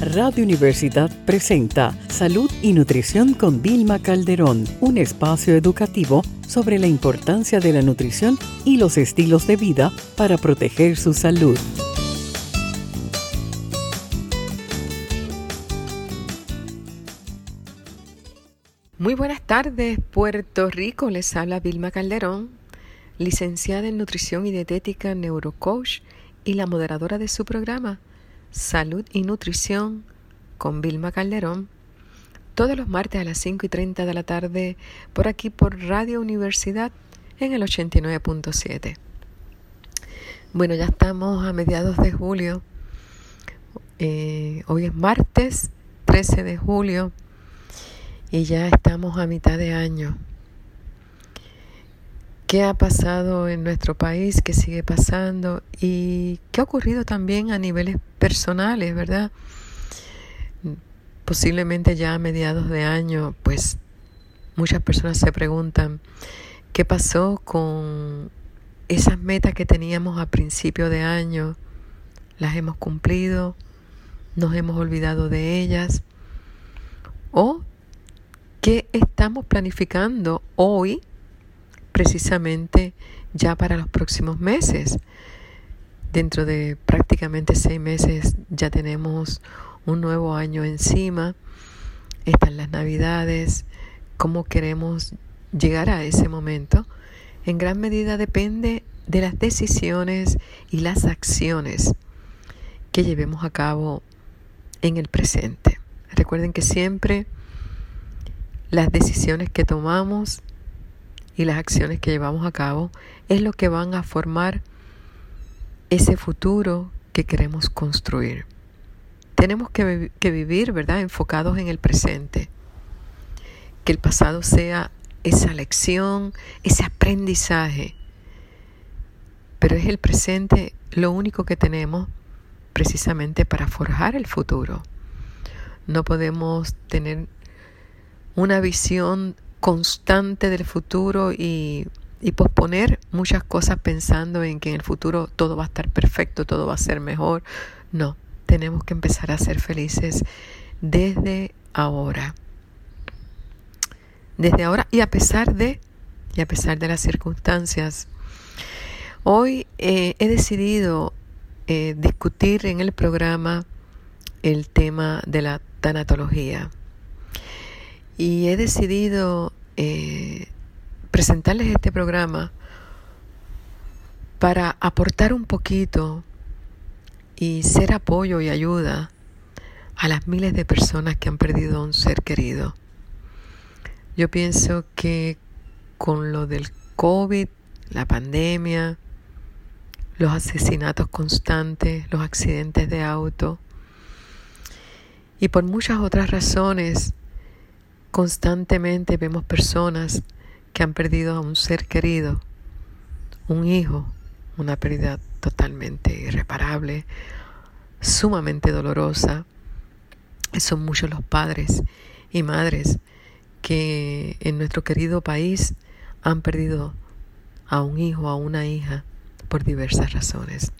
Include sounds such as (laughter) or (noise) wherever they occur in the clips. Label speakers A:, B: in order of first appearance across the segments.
A: Radio Universidad presenta Salud y Nutrición con Vilma Calderón, un espacio educativo sobre la importancia de la nutrición y los estilos de vida para proteger su salud.
B: Muy buenas tardes, Puerto Rico. Les habla Vilma Calderón, licenciada en Nutrición y Dietética, Neurocoach y la moderadora de su programa Salud y Nutrición con Vilma Calderón, todos los martes a las 5 y 30 de la tarde por aquí por Radio Universidad en el 89.7. Bueno, ya estamos a mediados de julio. Eh, hoy es martes 13 de julio y ya estamos a mitad de año. ¿Qué ha pasado en nuestro país? ¿Qué sigue pasando? ¿Y qué ha ocurrido también a niveles personales, verdad? Posiblemente ya a mediados de año, pues muchas personas se preguntan qué pasó con esas metas que teníamos a principio de año. ¿Las hemos cumplido? ¿Nos hemos olvidado de ellas? ¿O qué estamos planificando hoy precisamente ya para los próximos meses? Dentro de prácticamente seis meses ya tenemos un nuevo año encima, están las navidades, cómo queremos llegar a ese momento, en gran medida depende de las decisiones y las acciones que llevemos a cabo en el presente. Recuerden que siempre las decisiones que tomamos y las acciones que llevamos a cabo es lo que van a formar ese futuro que queremos construir. Tenemos que, vivir, ¿verdad?, enfocados en el presente. Que el pasado sea esa lección, ese aprendizaje. Pero es el presente lo único que tenemos precisamente para forjar el futuro. No podemos tener una visión constante del futuro y y posponer muchas cosas pensando en que en el futuro todo va a estar perfecto, todo va a ser mejor. No, tenemos que empezar a ser felices desde ahora. Desde ahora y a pesar de, y a pesar de las circunstancias. Hoy eh, he decidido eh, discutir en el programa el tema de la tanatología. Y he decidido eh, presentarles este programa para aportar un poquito y ser apoyo y ayuda a las miles de personas que han perdido a un ser querido. Yo pienso que con lo del COVID, la pandemia, los asesinatos constantes, los accidentes de auto y por muchas otras razones, constantemente vemos personas que han perdido a un ser querido, un hijo, una pérdida totalmente irreparable, sumamente dolorosa. Son muchos los padres y madres que en nuestro querido país han perdido a un hijo, a una hija, por diversas razones.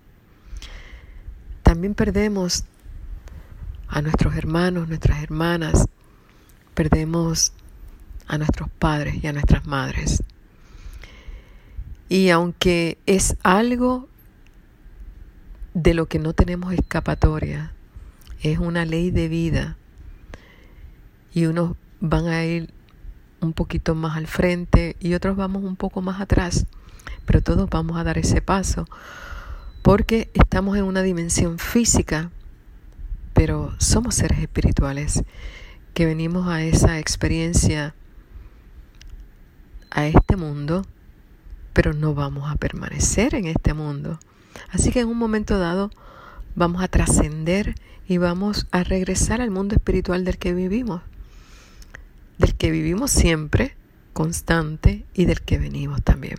B: También perdemos a nuestros hermanos, nuestras hermanas, perdemos a nuestros padres y a nuestras madres. Y aunque es algo de lo que no tenemos escapatoria, es una ley de vida y unos van a ir un poquito más al frente y otros vamos un poco más atrás, pero todos vamos a dar ese paso porque estamos en una dimensión física, pero somos seres espirituales que venimos a esa experiencia a este mundo, pero no vamos a permanecer en este mundo. Así que en un momento dado vamos a trascender y vamos a regresar al mundo espiritual del que vivimos, del que vivimos siempre, constante y del que venimos también.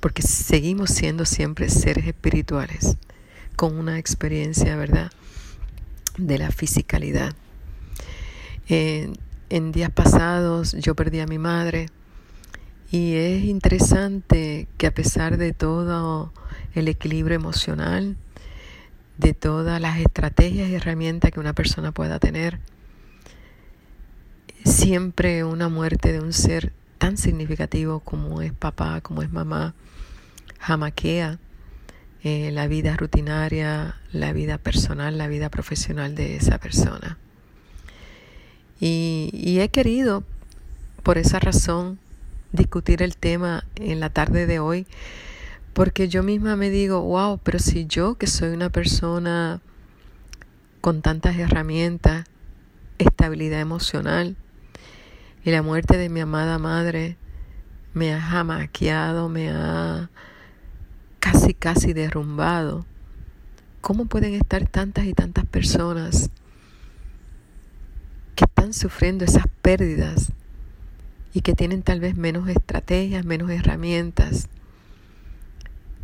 B: porque seguimos siendo siempre seres espirituales, con una experiencia, ¿verdad?, de la fisicalidad. En días pasados yo perdí a mi madre y es interesante que a pesar de todo el equilibrio emocional, de todas las estrategias y herramientas que una persona pueda tener, siempre una muerte de un ser tan significativo como es papá, como es mamá, jamaquea eh, la vida rutinaria, la vida personal, la vida profesional de esa persona. Y, y he querido, por esa razón, discutir el tema en la tarde de hoy, porque yo misma me digo, wow, pero si yo que soy una persona con tantas herramientas, estabilidad emocional, y la muerte de mi amada madre me ha jamaqueado, me ha casi, casi derrumbado. ¿Cómo pueden estar tantas y tantas personas sufriendo esas pérdidas y que tienen tal vez menos estrategias, menos herramientas?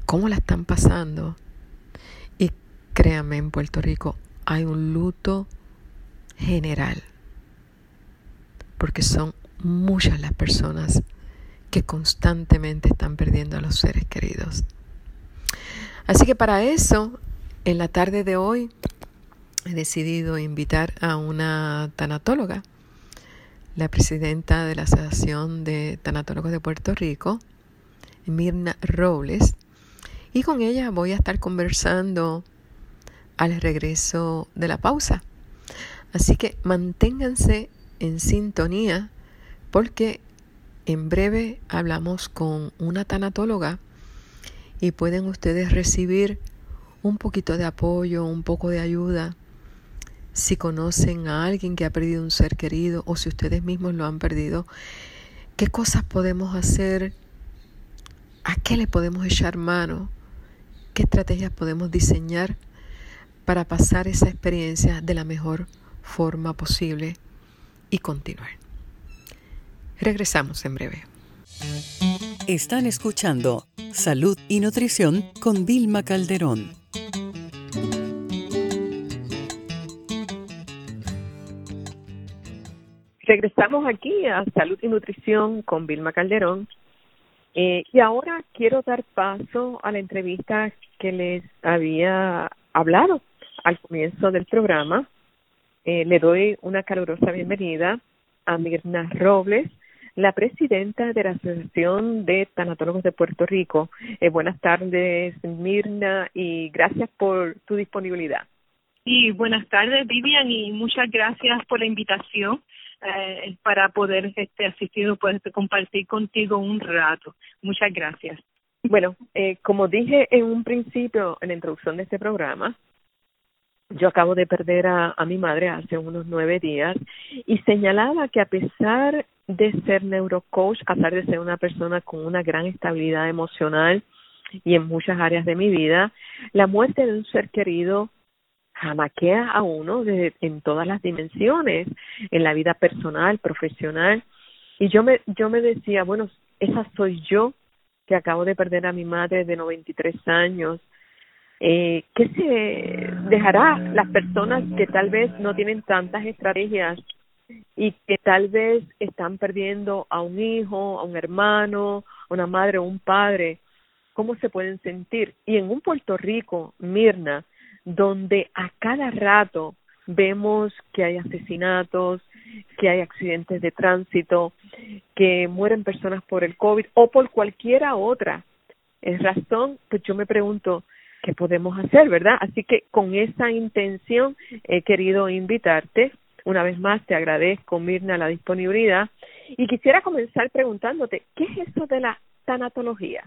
B: ¿Cómo la están pasando? Y créanme, en Puerto Rico hay un luto general porque son muchas las personas que constantemente están perdiendo a los seres queridos. Así que para eso, en la tarde de hoy, he decidido invitar a una tanatóloga, la presidenta de la Asociación de Tanatólogos de Puerto Rico, Mirna Robles, y con ella voy a estar conversando al regreso de la pausa. Así que manténganse en sintonía porque en breve hablamos con una tanatóloga y pueden ustedes recibir un poquito de apoyo, un poco de ayuda. Si conocen a alguien que ha perdido un ser querido o si ustedes mismos lo han perdido, ¿qué cosas podemos hacer? ¿A qué le podemos echar mano? ¿Qué estrategias podemos diseñar para pasar esa experiencia de la mejor forma posible? y continuar. Regresamos en breve.
A: Están escuchando Salud y Nutrición con Vilma Calderón.
C: Regresamos aquí a Salud y Nutrición con Vilma Calderón. Eh, y ahora quiero dar paso a la entrevista que les había hablado al comienzo del programa eh, le doy una calurosa bienvenida a Mirna Robles, la presidenta de la Asociación de Tanatólogos de Puerto Rico. Eh, buenas tardes, Mirna, y gracias por tu disponibilidad.
D: Y buenas tardes, Vivian, y muchas gracias por la invitación eh, para poder este, asistir o poder compartir contigo un rato. Muchas gracias.
C: Bueno, eh, como dije en un principio en la introducción de este programa, yo acabo de perder a, a mi madre hace unos nueve días y señalaba que a pesar de ser neurocoach, a pesar de ser una persona con una gran estabilidad emocional y en muchas áreas de mi vida, la muerte de un ser querido jamaquea a uno de, en todas las dimensiones, en la vida personal, profesional. Y yo me, yo me decía, bueno, esa soy yo que acabo de perder a mi madre de 93 años eh, ¿Qué se dejará las personas que tal vez no tienen tantas estrategias y que tal vez están perdiendo a un hijo, a un hermano, a una madre o un padre? ¿Cómo se pueden sentir? Y en un Puerto Rico, Mirna, donde a cada rato vemos que hay asesinatos, que hay accidentes de tránsito, que mueren personas por el COVID o por cualquiera otra razón, pues yo me pregunto, qué podemos hacer, ¿verdad? Así que con esa intención he querido invitarte. Una vez más te agradezco, Mirna, la disponibilidad. Y quisiera comenzar preguntándote, ¿qué es eso de la tanatología?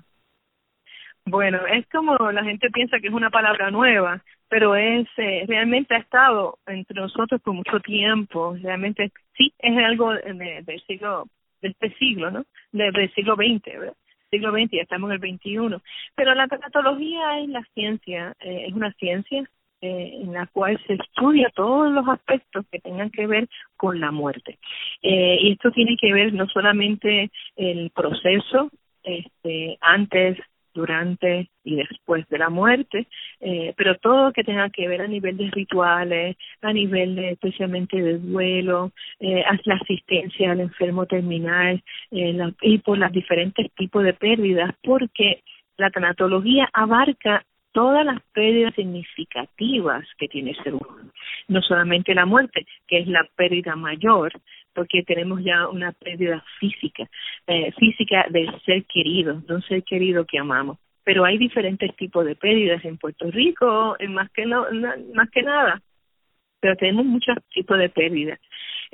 D: Bueno, es como la gente piensa que es una palabra nueva, pero es eh, realmente ha estado entre nosotros por mucho tiempo. Realmente sí es algo del siglo de este siglo, ¿no? del siglo XX, ¿verdad? siglo XX, ya estamos en el XXI. Pero la tanatología es la ciencia, eh, es una ciencia eh, en la cual se estudia todos los aspectos que tengan que ver con la muerte. Eh, y esto tiene que ver no solamente el proceso este, antes durante y después de la muerte, eh, pero todo lo que tenga que ver a nivel de rituales, a nivel de especialmente de duelo, eh, la asistencia al enfermo terminal eh, y por los diferentes tipos de pérdidas, porque la tanatología abarca todas las pérdidas significativas que tiene el ser humano, no solamente la muerte, que es la pérdida mayor, porque tenemos ya una pérdida física, eh, física del ser querido, de un ser querido que amamos. Pero hay diferentes tipos de pérdidas en Puerto Rico, más que no, más que nada. Pero tenemos muchos tipos de pérdidas.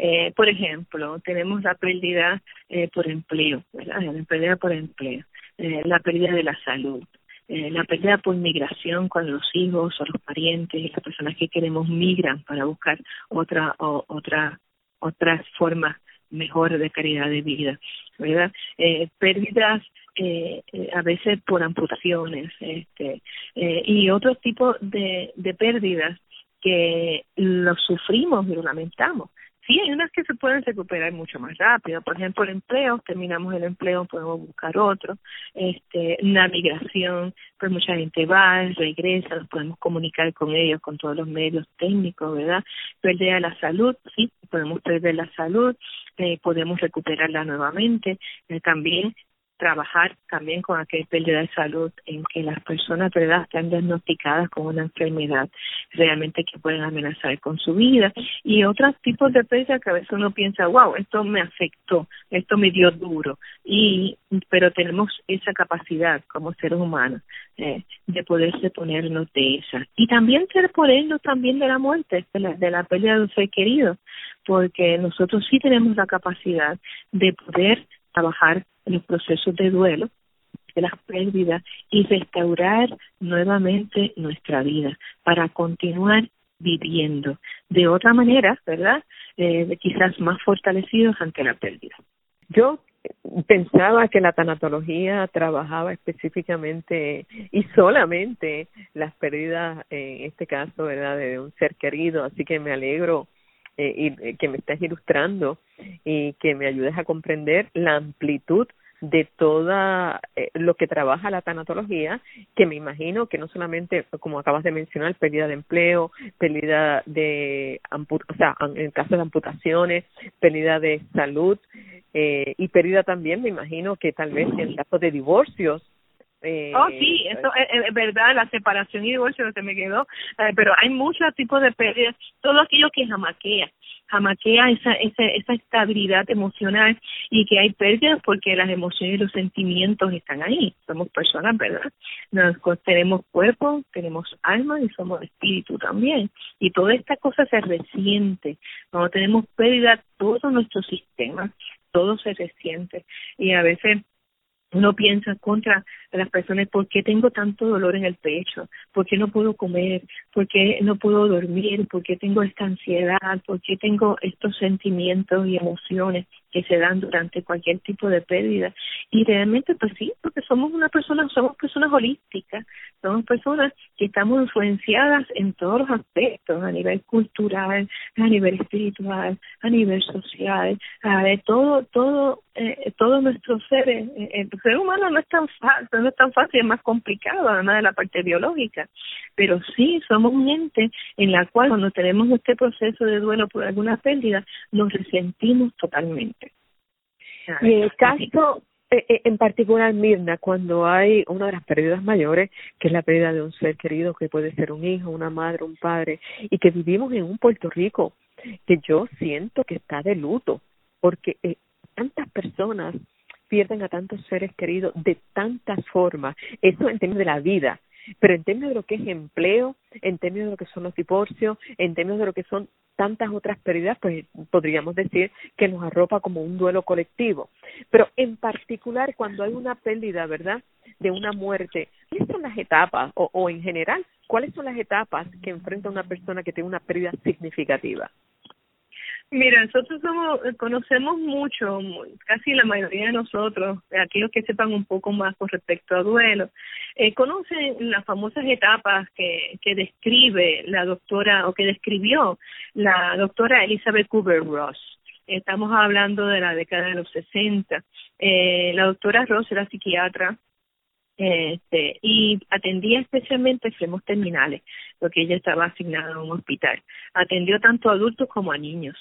D: Eh, por ejemplo, tenemos la pérdida eh, por empleo, ¿verdad? La pérdida por empleo, eh, la pérdida de la salud, eh, la pérdida por migración cuando los hijos o los parientes y las personas que queremos migran para buscar otra o, otra otras formas mejor de calidad de vida, ¿verdad? Eh, pérdidas eh, eh, a veces por amputaciones este, eh, y otro tipo de, de pérdidas que lo sufrimos y lo lamentamos sí hay unas que se pueden recuperar mucho más rápido. Por ejemplo, el empleo, terminamos el empleo, podemos buscar otro. Este, la migración, pues mucha gente va, regresa, nos podemos comunicar con ellos con todos los medios técnicos, ¿verdad? Perder la salud, sí, podemos perder la salud, eh, podemos recuperarla nuevamente. Eh, también trabajar también con aquella pérdida de salud en que las personas verdad están diagnosticadas con una enfermedad realmente que pueden amenazar con su vida. Y otros tipos de pérdida que a veces uno piensa wow esto me afectó esto me dio duro y pero tenemos esa capacidad como seres humanos eh, de poderse ponernos de esa y también ser ponernos también de la muerte de la, de la pérdida de un ser querido porque nosotros sí tenemos la capacidad de poder trabajar en los procesos de duelo, de las pérdidas y restaurar nuevamente nuestra vida para continuar viviendo de otra manera, ¿verdad? Eh, quizás más fortalecidos ante la pérdida.
C: Yo pensaba que la tanatología trabajaba específicamente y solamente las pérdidas, en este caso, ¿verdad?, de un ser querido, así que me alegro eh, y eh, que me estés ilustrando y que me ayudes a comprender la amplitud de toda eh, lo que trabaja la tanatología, que me imagino que no solamente, como acabas de mencionar, pérdida de empleo, pérdida de, o sea, en caso de amputaciones, pérdida de salud eh, y pérdida también, me imagino que tal vez en caso de divorcios,
D: eh, oh, sí, eso es, verdad, la separación y divorcio se me quedó, eh, pero hay muchos tipos de pérdidas, todo aquello que jamaquea, jamaquea esa, esa, esa estabilidad emocional y que hay pérdidas porque las emociones y los sentimientos están ahí, somos personas, ¿verdad? Nos, tenemos cuerpo, tenemos alma y somos espíritu también, y toda esta cosa se resiente, cuando tenemos pérdida, todo nuestro sistema, todo se resiente, y a veces uno piensa contra las personas, ¿por qué tengo tanto dolor en el pecho? ¿Por qué no puedo comer? ¿Por qué no puedo dormir? ¿Por qué tengo esta ansiedad? ¿Por qué tengo estos sentimientos y emociones que se dan durante cualquier tipo de pérdida? Y realmente, pues sí, porque somos una persona, somos personas holísticas, somos personas que estamos influenciadas en todos los aspectos, a nivel cultural, a nivel espiritual, a nivel social, a ver, todo, todo, eh, todo nuestro ser, eh, el ser humano no es tan fácil no es tan fácil, es más complicado, además de la parte biológica. Pero sí, somos un ente en la cual cuando tenemos este proceso de duelo por alguna pérdida, nos resentimos totalmente.
C: Y en el caso eh, eh, en particular, Mirna, cuando hay una de las pérdidas mayores, que es la pérdida de un ser querido, que puede ser un hijo, una madre, un padre, y que vivimos en un Puerto Rico que yo siento que está de luto, porque eh, tantas personas pierden a tantos seres queridos de tantas formas, eso en términos de la vida, pero en términos de lo que es empleo, en términos de lo que son los divorcios, en términos de lo que son tantas otras pérdidas, pues podríamos decir que nos arropa como un duelo colectivo. Pero en particular cuando hay una pérdida, ¿verdad?, de una muerte, ¿cuáles son las etapas, o, o en general, cuáles son las etapas que enfrenta una persona que tiene una pérdida significativa?
D: Mira, nosotros somos, conocemos mucho, casi la mayoría de nosotros, aquellos que sepan un poco más con respecto a duelo, eh, conocen las famosas etapas que, que describe la doctora o que describió la doctora Elizabeth Cooper Ross. Estamos hablando de la década de los 60. Eh, la doctora Ross era psiquiatra, este, y atendía especialmente enfermos terminales, porque ella estaba asignada a un hospital. Atendió tanto a adultos como a niños,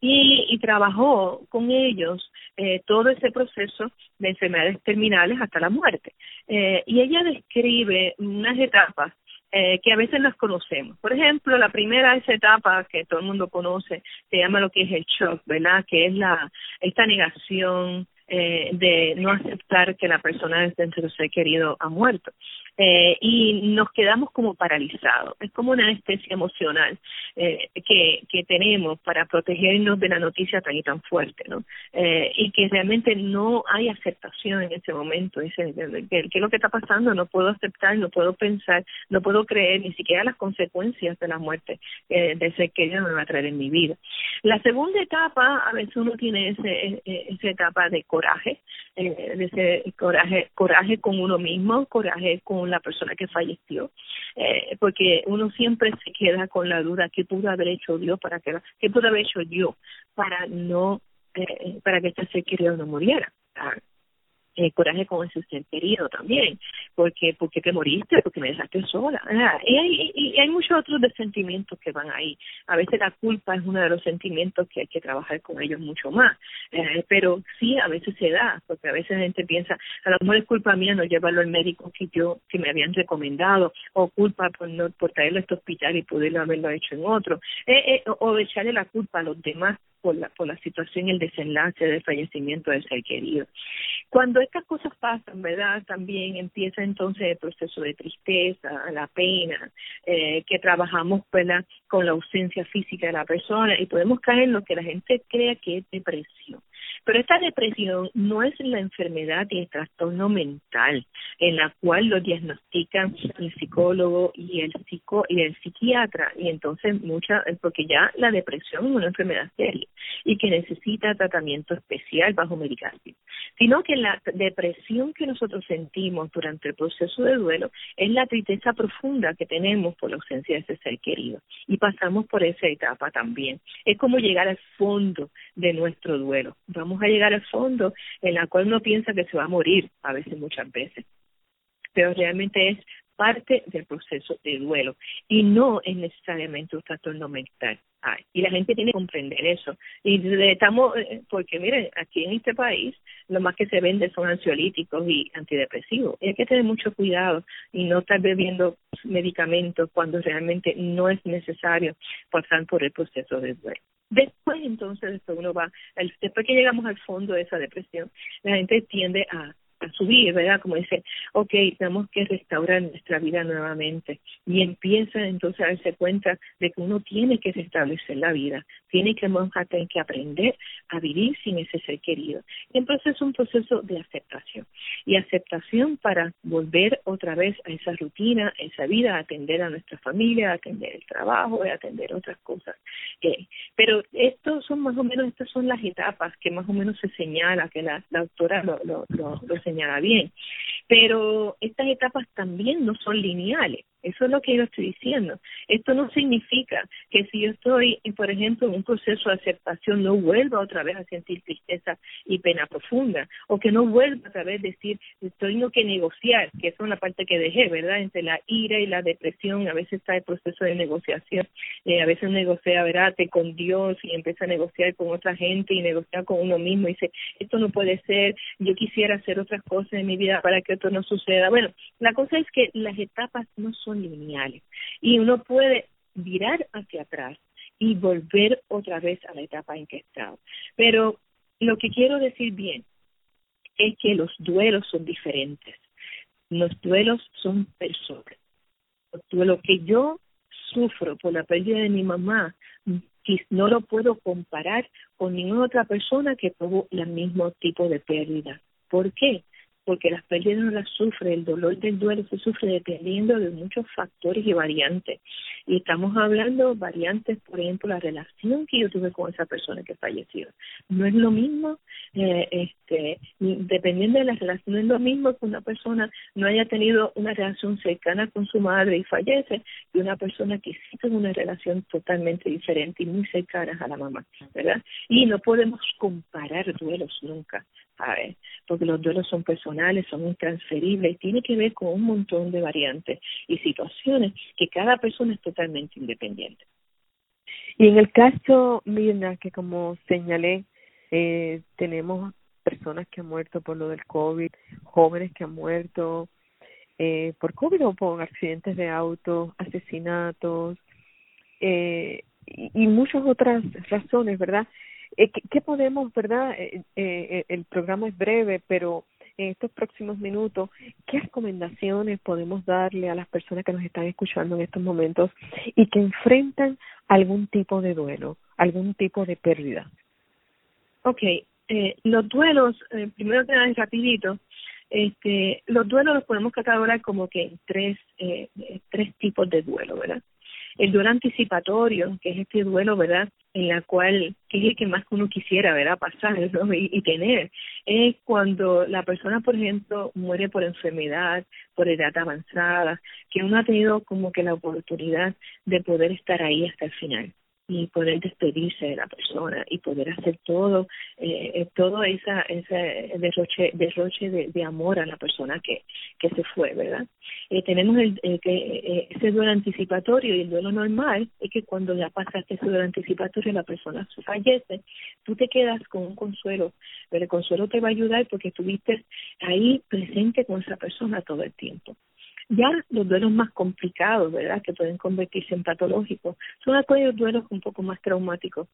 D: Y, y trabajó con ellos eh, todo ese proceso de enfermedades terminales hasta la muerte. Eh, y ella describe unas etapas eh, que a veces las conocemos. Por ejemplo, la primera esa etapa que todo el mundo conoce se llama lo que es el shock, ¿verdad? Que es la esta negación, eh, de no aceptar que la persona dentro de ser querido ha muerto. Eh, y nos quedamos como paralizados. Es como una anestesia emocional eh, que, que tenemos para protegernos de la noticia tan y tan fuerte, ¿no? Eh, y que realmente no hay aceptación en ese momento. Dice, ¿qué es lo que está pasando? No puedo aceptar, no puedo pensar, no puedo creer ni siquiera las consecuencias de la muerte eh, de ese que ella me va a traer en mi vida. La segunda etapa, a veces uno tiene ese, esa etapa de coraje, eh, de ese coraje, coraje con uno mismo, coraje con la persona que falleció, eh, porque uno siempre se queda con la duda qué pudo haber hecho Dios para que qué pudo haber hecho yo para no eh, para que este ser querido no muriera. Eh, coraje con ese ser querido también, porque porque te moriste, porque me dejaste sola. Y hay, y, hay muchos otros de sentimientos que van ahí. A veces la culpa es uno de los sentimientos que hay que trabajar con ellos mucho más, eh, pero sí a veces se da, porque a veces la gente piensa, a lo mejor es culpa mía no llevarlo al médico que yo que me habían recomendado, o culpa por no por traerlo a este hospital y poderlo haberlo hecho en otro, eh, eh, o echarle la culpa a los demás por la, por la situación el desenlace del fallecimiento del ser querido. Cuando estas cosas pasan, ¿verdad? También empieza entonces el proceso de tristeza, la pena, eh, que trabajamos, ¿verdad? Con la ausencia física de la persona y podemos caer en lo que la gente crea que es depresión. Pero esta depresión no es la enfermedad y el trastorno mental en la cual lo diagnostican el psicólogo y el psico y el psiquiatra y entonces mucha porque ya la depresión es una enfermedad seria y que necesita tratamiento especial bajo medicación, sino que la depresión que nosotros sentimos durante el proceso de duelo es la tristeza profunda que tenemos por la ausencia de ese ser querido y pasamos por esa etapa también. Es como llegar al fondo de nuestro duelo. Vamos a llegar al fondo en la cual uno piensa que se va a morir, a veces, muchas veces. Pero realmente es parte del proceso de duelo y no es necesariamente un trastorno mental. y la gente tiene que comprender eso. Y estamos, eh, porque miren, aquí en este país lo más que se vende son ansiolíticos y antidepresivos. Y hay que tener mucho cuidado y no estar bebiendo medicamentos cuando realmente no es necesario pasar por el proceso de duelo. Después, entonces, uno va, después que llegamos al fondo de esa depresión, la gente tiende a a subir, ¿verdad? Como dice, ok, tenemos que restaurar nuestra vida nuevamente. Y empieza entonces a darse cuenta de que uno tiene que restablecer la vida, tiene que, tener que aprender a vivir sin ese ser querido. Y entonces es un proceso de aceptación. Y aceptación para volver otra vez a esa rutina, a esa vida, a atender a nuestra familia, a atender el trabajo, a atender otras cosas. pero estos son más o menos, estas son las etapas que más o menos se señala, que la, la autora lo, lo, lo, lo señala Pero estas etapas también no son lineales. Eso es lo que yo estoy diciendo. Esto no significa que si yo estoy, por ejemplo, en un proceso de aceptación, no vuelva otra vez a sentir tristeza y pena profunda, o que no vuelva otra vez a decir, tengo que negociar, que es una parte que dejé, ¿verdad? Entre la ira y la depresión, a veces está el proceso de negociación, eh, a veces negocia, ¿verdad? con Dios y empieza a negociar con otra gente y negociar con uno mismo y dice, esto no puede ser, yo quisiera hacer otras cosas en mi vida para que esto no suceda. Bueno, la cosa es que las etapas no son lineales. Y uno puede virar hacia atrás y volver otra vez a la etapa en que estaba. Pero lo que quiero decir bien es que los duelos son diferentes. Los duelos son personas. Lo que yo sufro por la pérdida de mi mamá, no lo puedo comparar con ninguna otra persona que tuvo el mismo tipo de pérdida. ¿Por qué? Porque las pérdidas no las sufre, el dolor del duelo se sufre dependiendo de muchos factores y variantes. Y estamos hablando variantes, por ejemplo, la relación que yo tuve con esa persona que falleció. No es lo mismo, eh, este, dependiendo de la relación, no es lo mismo que una persona no haya tenido una relación cercana con su madre y fallece, y una persona que sí tiene una relación totalmente diferente y muy cercana a la mamá, ¿verdad? Y no podemos comparar duelos nunca, ¿sabes? Porque los duelos son personales son intransferibles, tiene que ver con un montón de variantes y situaciones que cada persona es totalmente independiente.
C: Y en el caso, Mirna, que como señalé, eh, tenemos personas que han muerto por lo del COVID, jóvenes que han muerto eh, por COVID o por accidentes de auto, asesinatos eh, y, y muchas otras razones, ¿verdad? Eh, ¿qué, podemos, verdad? Eh, eh, el programa es breve, pero en estos próximos minutos, ¿qué recomendaciones podemos darle a las personas que nos están escuchando en estos momentos y que enfrentan algún tipo de duelo, algún tipo de pérdida?
D: Ok, eh, los duelos, eh, primero que nada, rapidito, este, los duelos los podemos catalogar como que en tres, eh, tres tipos de duelo, ¿verdad? El duelo anticipatorio, que es este duelo, ¿verdad? En la cual, que es el que más uno quisiera, ¿verdad? Pasar ¿no? y, y tener, es cuando la persona, por ejemplo, muere por enfermedad, por edad avanzada, que uno ha tenido como que la oportunidad de poder estar ahí hasta el final y poder despedirse de la persona y poder hacer todo eh, eh todo esa ese derroche derroche de, de, amor a la persona que que se fue verdad eh, tenemos el, que eh, ese duelo anticipatorio y el duelo normal es que cuando ya pasaste ese duelo anticipatorio la persona fallece. Tú te quedas con un consuelo pero el consuelo te va a ayudar porque estuviste ahí presente con esa persona todo el tiempo ya los duelos más complicados, ¿verdad?, que pueden convertirse en patológicos, son aquellos duelos un poco más traumáticos,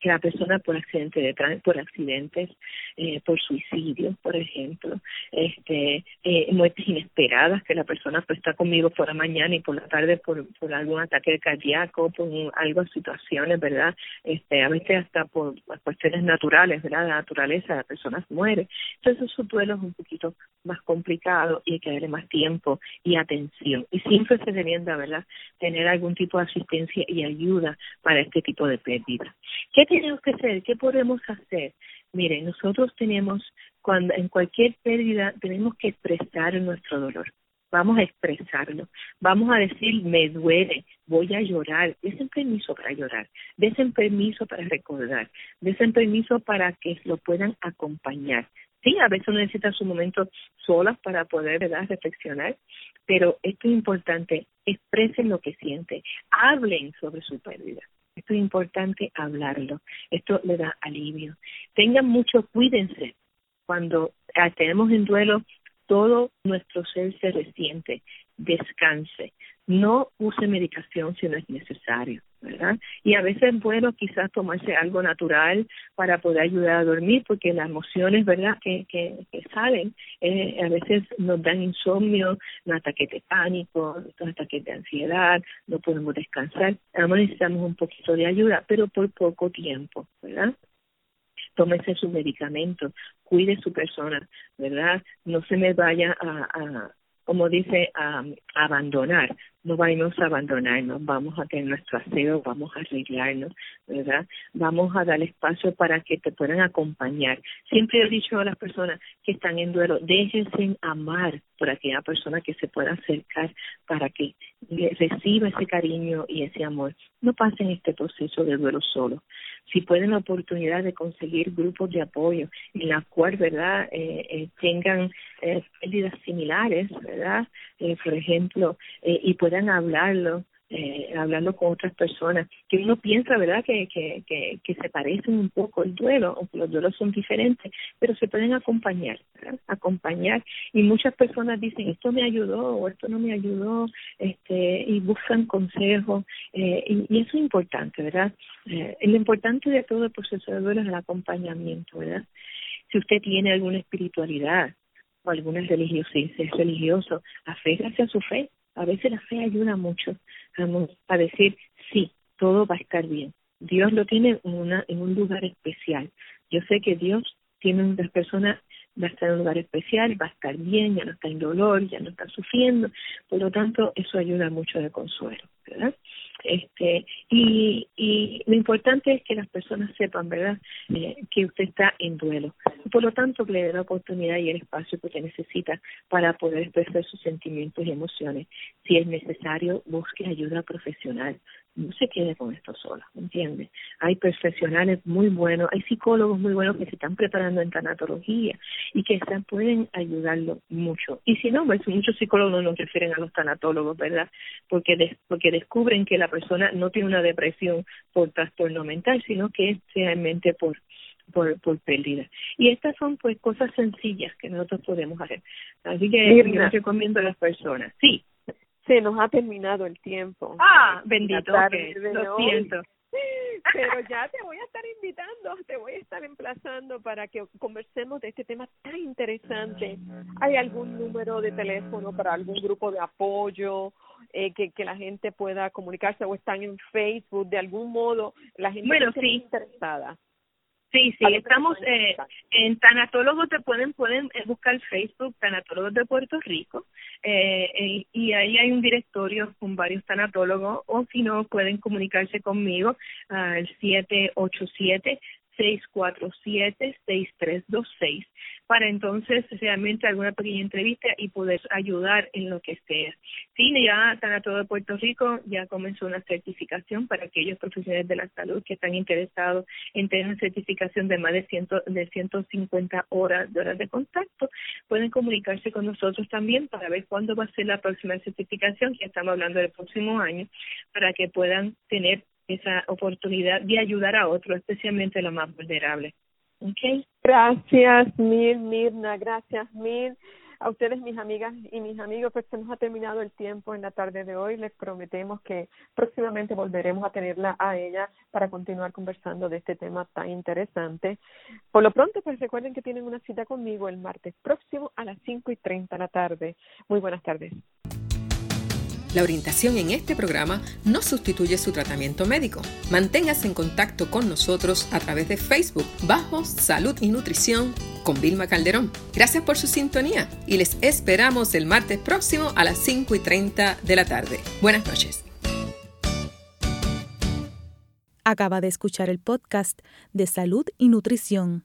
D: que la persona por accidente de por accidentes, eh, por suicidio, por ejemplo, este, eh, muertes inesperadas, que la persona pues está conmigo por la mañana y por la tarde por, por algún ataque cardíaco, por algo situaciones, ¿verdad? Este, a veces hasta por cuestiones naturales, ¿verdad? La naturaleza, la persona muere. Entonces su duelo es un poquito más complicado y hay que darle más tiempo y atención. Y siempre se recomienda, ¿verdad?, tener algún tipo de asistencia y ayuda para este tipo de pérdida. ¿Qué tenemos que hacer? ¿Qué podemos hacer? Mire, nosotros tenemos, cuando en cualquier pérdida, tenemos que expresar nuestro dolor. Vamos a expresarlo. Vamos a decir, me duele, voy a llorar. Desen permiso para llorar. Desen permiso para recordar. Desen permiso para que lo puedan acompañar. Sí, a veces uno necesita su momento solas para poder ¿verdad? reflexionar, pero esto es importante. Expresen lo que sienten. Hablen sobre su pérdida. Esto es importante hablarlo. Esto le da alivio. Tengan mucho, cuídense. Cuando ah, tenemos en duelo, todo nuestro ser se resiente. Descanse. No use medicación si no es necesario. ¿Verdad? Y a veces es bueno quizás tomarse algo natural para poder ayudar a dormir, porque las emociones, ¿verdad?, que, que, salen, eh, a veces nos dan insomnio, un ataque de pánico, un ataques de ansiedad, no podemos descansar, además necesitamos un poquito de ayuda, pero por poco tiempo, ¿verdad? tómese su medicamento, cuide su persona, ¿verdad? No se me vaya a, a como dice, a abandonar no vamos a abandonarnos, vamos a tener nuestro aseo, vamos a arreglarnos, ¿verdad? Vamos a dar espacio para que te puedan acompañar. Siempre he dicho a las personas que están en duelo, déjense amar por aquella persona que se pueda acercar para que reciba ese cariño y ese amor. No pasen este proceso de duelo solo. Si pueden la oportunidad de conseguir grupos de apoyo en la cual, ¿verdad?, eh, eh, tengan eh, pérdidas similares, ¿verdad? Eh, por ejemplo, eh, y puedan hablarlo, eh, hablando con otras personas, que uno piensa, ¿verdad?, que, que, que, se parecen un poco el duelo, o que los duelos son diferentes, pero se pueden acompañar, ¿verdad? acompañar, y muchas personas dicen, esto me ayudó, o esto no me ayudó, este, y buscan consejos, eh, y, eso es importante, ¿verdad? Eh, lo importante de todo el proceso de duelo es el acompañamiento, ¿verdad? Si usted tiene alguna espiritualidad, o alguna religiosidad, es religioso, aférrase a su fe, a veces la fe ayuda mucho a, decir, sí, todo va a estar bien. Dios lo tiene en, una, en un lugar especial. Yo sé que Dios tiene una persona, va a estar en un lugar especial, va a estar bien, ya no está en dolor, ya no está sufriendo. Por lo tanto, eso ayuda mucho de consuelo, ¿verdad? este y, y lo importante es que las personas sepan verdad eh, que usted está en duelo por lo tanto le dé la oportunidad y el espacio que usted necesita para poder expresar sus sentimientos y emociones si es necesario busque ayuda profesional no se quede con esto sola, ¿entiendes? Hay profesionales muy buenos, hay psicólogos muy buenos que se están preparando en tanatología y que pueden ayudarlo mucho. Y si no, pues muchos psicólogos no nos refieren a los tanatólogos, ¿verdad? Porque, porque descubren que la persona no tiene una depresión por trastorno mental, sino que es realmente por por, por pérdida. Y estas son pues cosas sencillas que nosotros podemos hacer. Así que yo les recomiendo a las personas. Sí.
C: Se nos ha terminado el tiempo.
D: Ah, bendito, lo siento. (laughs)
C: Pero ya te voy a estar invitando, te voy a estar emplazando para que conversemos de este tema tan interesante. ¿Hay algún número de teléfono para algún grupo de apoyo eh, que, que la gente pueda comunicarse o están en Facebook de algún modo? La gente
D: bueno,
C: sí. interesada.
D: Sí, sí, estamos eh, en Tanatólogos te pueden pueden eh, buscar Facebook Tanatólogos de Puerto Rico eh, eh, y ahí hay un directorio con varios tanatólogos o si no pueden comunicarse conmigo al 787 647-6326 para entonces realmente alguna pequeña entrevista y poder ayudar en lo que sea. Sí, ya Tanatólogo de Puerto Rico ya comenzó una certificación para aquellos profesionales de la salud que están interesados en tener una certificación de más de, ciento, de 150 horas de horas de contacto. Pueden comunicarse con nosotros también para ver cuándo va a ser la próxima certificación, que estamos hablando del próximo año, para que puedan tener esa oportunidad de ayudar a otros, especialmente a los más vulnerables. Okay.
C: Gracias mil, Mirna, gracias mil. A ustedes, mis amigas y mis amigos, pues se nos ha terminado el tiempo en la tarde de hoy. Les prometemos que próximamente volveremos a tenerla a ella para continuar conversando de este tema tan interesante. Por lo pronto, pues recuerden que tienen una cita conmigo el martes próximo a las cinco y treinta de la tarde. Muy buenas tardes.
E: La orientación en este programa no sustituye su tratamiento médico. Manténgase en contacto con nosotros a través de Facebook bajo Salud y Nutrición con Vilma Calderón. Gracias por su sintonía y les esperamos el martes próximo a las 5 y 30 de la tarde. Buenas noches.
F: Acaba de escuchar el podcast de Salud y Nutrición